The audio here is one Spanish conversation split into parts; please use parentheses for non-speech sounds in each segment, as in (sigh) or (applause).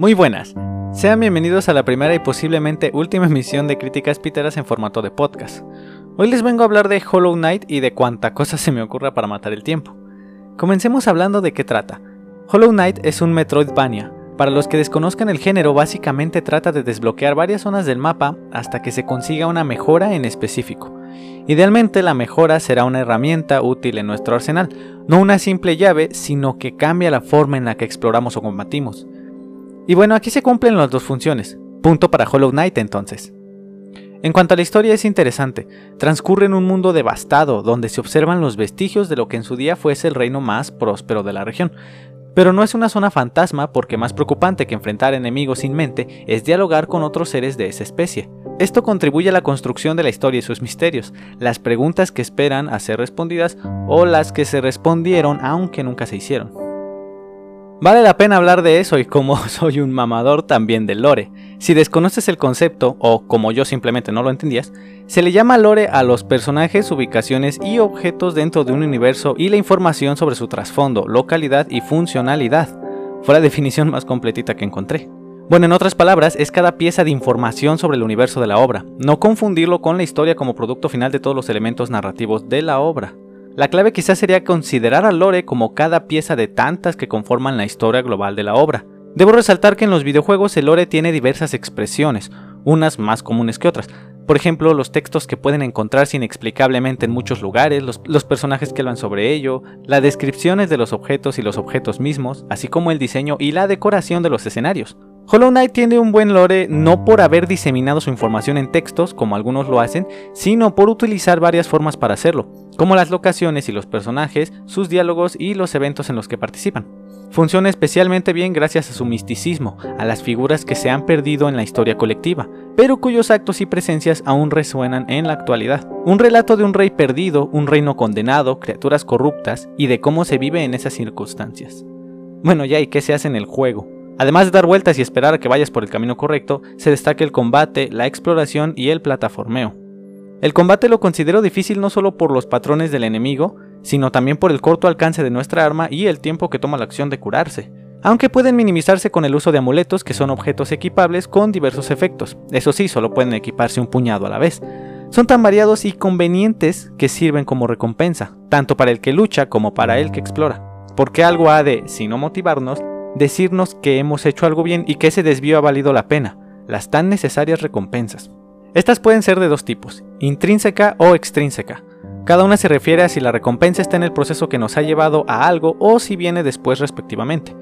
Muy buenas, sean bienvenidos a la primera y posiblemente última emisión de Críticas Piteras en formato de podcast. Hoy les vengo a hablar de Hollow Knight y de cuánta cosa se me ocurra para matar el tiempo. Comencemos hablando de qué trata. Hollow Knight es un Metroidvania. Para los que desconozcan el género, básicamente trata de desbloquear varias zonas del mapa hasta que se consiga una mejora en específico. Idealmente la mejora será una herramienta útil en nuestro arsenal, no una simple llave, sino que cambia la forma en la que exploramos o combatimos. Y bueno, aquí se cumplen las dos funciones. Punto para Hollow Knight entonces. En cuanto a la historia es interesante, transcurre en un mundo devastado donde se observan los vestigios de lo que en su día fuese el reino más próspero de la región. Pero no es una zona fantasma porque más preocupante que enfrentar enemigos sin mente es dialogar con otros seres de esa especie. Esto contribuye a la construcción de la historia y sus misterios, las preguntas que esperan a ser respondidas o las que se respondieron aunque nunca se hicieron. Vale la pena hablar de eso y como (laughs) soy un mamador también del lore. Si desconoces el concepto, o como yo simplemente no lo entendías, se le llama lore a los personajes, ubicaciones y objetos dentro de un universo y la información sobre su trasfondo, localidad y funcionalidad. Fue la definición más completita que encontré. Bueno, en otras palabras, es cada pieza de información sobre el universo de la obra, no confundirlo con la historia como producto final de todos los elementos narrativos de la obra. La clave quizás sería considerar al lore como cada pieza de tantas que conforman la historia global de la obra. Debo resaltar que en los videojuegos el lore tiene diversas expresiones, unas más comunes que otras. Por ejemplo, los textos que pueden encontrarse inexplicablemente en muchos lugares, los, los, personajes que hablan sobre ello, las descripciones de los objetos y los objetos mismos, así como el diseño y la decoración de los escenarios. Hollow Knight tiene un buen lore no por haber diseminado su información en textos, como algunos lo hacen, sino por utilizar varias formas para hacerlo, como las locaciones y los personajes, sus diálogos y los eventos en los que participan. Funciona especialmente bien gracias a su misticismo, a las figuras que se han perdido en la historia colectiva, pero cuyos actos y presencias aún resuenan en la actualidad. Un relato de un rey perdido, un reino condenado, criaturas corruptas y de cómo se vive en esas circunstancias. Bueno, ya, ¿y qué se hace en el juego? Además de dar vueltas y esperar a que vayas por el camino correcto, se destaca el combate, la exploración y el plataformeo. El combate lo considero difícil no solo por los patrones del enemigo, sino también por el corto alcance de nuestra arma y el tiempo que toma la acción de curarse, aunque pueden minimizarse con el uso de amuletos que son objetos equipables con diversos efectos, eso sí, solo pueden equiparse un puñado a la vez. Son tan variados y convenientes que sirven como recompensa, tanto para el que lucha como para el que explora, porque algo ha de, si no motivarnos, decirnos que hemos hecho algo bien y que ese desvío ha valido la pena, las tan necesarias recompensas. Estas pueden ser de dos tipos, intrínseca o extrínseca. Cada una se refiere a si la recompensa está en el proceso que nos ha llevado a algo o si viene después respectivamente.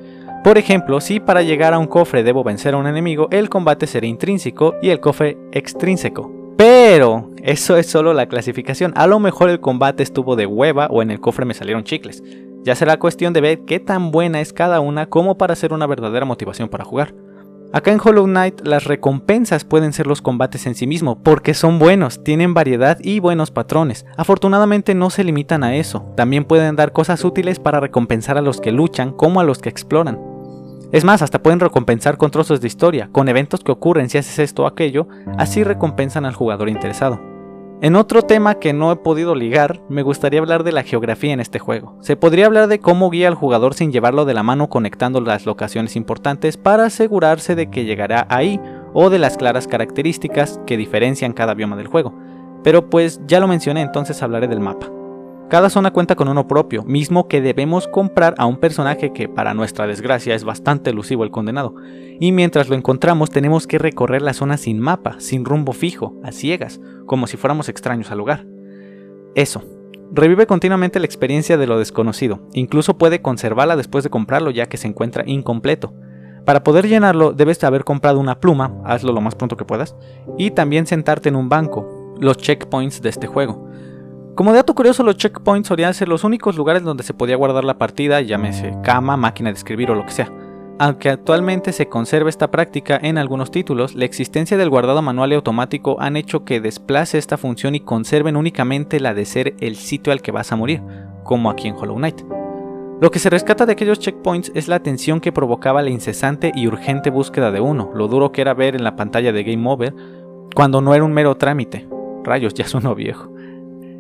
Por ejemplo, si para llegar a un cofre debo vencer a un enemigo, el combate será intrínseco y el cofre extrínseco. Pero eso es solo la clasificación. A lo mejor el combate estuvo de hueva o en el cofre me salieron chicles. Ya será cuestión de ver qué tan buena es cada una como para ser una verdadera motivación para jugar. Acá en Hollow Knight las recompensas pueden ser los combates en sí mismos, porque son buenos, tienen variedad y buenos patrones. Afortunadamente no se limitan a eso, también pueden dar cosas útiles para recompensar a los que luchan como a los que exploran. Es más, hasta pueden recompensar con trozos de historia, con eventos que ocurren si haces esto o aquello, así recompensan al jugador interesado. En otro tema que no he podido ligar, me gustaría hablar de la geografía en este juego. Se podría hablar de cómo guía al jugador sin llevarlo de la mano conectando las locaciones importantes para asegurarse de que llegará ahí o de las claras características que diferencian cada bioma del juego. Pero pues ya lo mencioné, entonces hablaré del mapa. Cada zona cuenta con uno propio, mismo que debemos comprar a un personaje que para nuestra desgracia es bastante elusivo el condenado, y mientras lo encontramos tenemos que recorrer la zona sin mapa, sin rumbo fijo, a ciegas, como si fuéramos extraños al lugar. Eso, revive continuamente la experiencia de lo desconocido, incluso puede conservarla después de comprarlo ya que se encuentra incompleto. Para poder llenarlo debes haber comprado una pluma, hazlo lo más pronto que puedas, y también sentarte en un banco, los checkpoints de este juego. Como dato curioso, los checkpoints solían ser los únicos lugares donde se podía guardar la partida, llámese cama, máquina de escribir o lo que sea. Aunque actualmente se conserva esta práctica en algunos títulos, la existencia del guardado manual y automático han hecho que desplace esta función y conserven únicamente la de ser el sitio al que vas a morir, como aquí en Hollow Knight. Lo que se rescata de aquellos checkpoints es la tensión que provocaba la incesante y urgente búsqueda de uno, lo duro que era ver en la pantalla de Game Over cuando no era un mero trámite. Rayos, ya sueno viejo.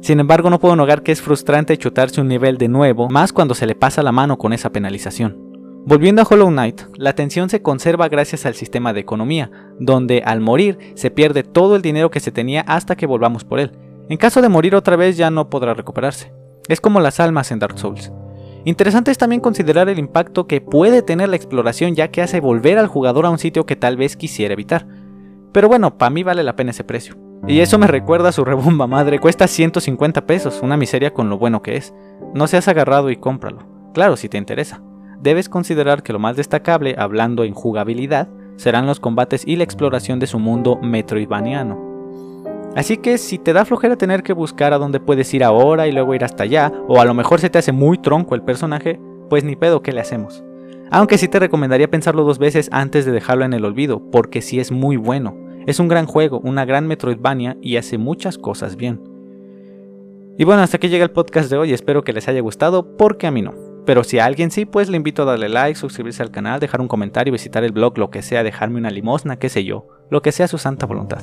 Sin embargo, no puedo negar que es frustrante chutarse un nivel de nuevo, más cuando se le pasa la mano con esa penalización. Volviendo a Hollow Knight, la tensión se conserva gracias al sistema de economía, donde al morir se pierde todo el dinero que se tenía hasta que volvamos por él. En caso de morir otra vez ya no podrá recuperarse. Es como las almas en Dark Souls. Interesante es también considerar el impacto que puede tener la exploración ya que hace volver al jugador a un sitio que tal vez quisiera evitar. Pero bueno, para mí vale la pena ese precio. Y eso me recuerda a su rebomba madre, cuesta 150 pesos, una miseria con lo bueno que es. No seas agarrado y cómpralo. Claro, si te interesa. Debes considerar que lo más destacable, hablando en jugabilidad, serán los combates y la exploración de su mundo metroidvaniano. Así que si te da flojera tener que buscar a dónde puedes ir ahora y luego ir hasta allá, o a lo mejor se te hace muy tronco el personaje, pues ni pedo, ¿qué le hacemos? Aunque sí te recomendaría pensarlo dos veces antes de dejarlo en el olvido, porque sí es muy bueno. Es un gran juego, una gran Metroidvania y hace muchas cosas bien. Y bueno, hasta aquí llega el podcast de hoy, espero que les haya gustado, porque a mí no. Pero si a alguien sí, pues le invito a darle like, suscribirse al canal, dejar un comentario, visitar el blog, lo que sea, dejarme una limosna, qué sé yo, lo que sea su santa voluntad.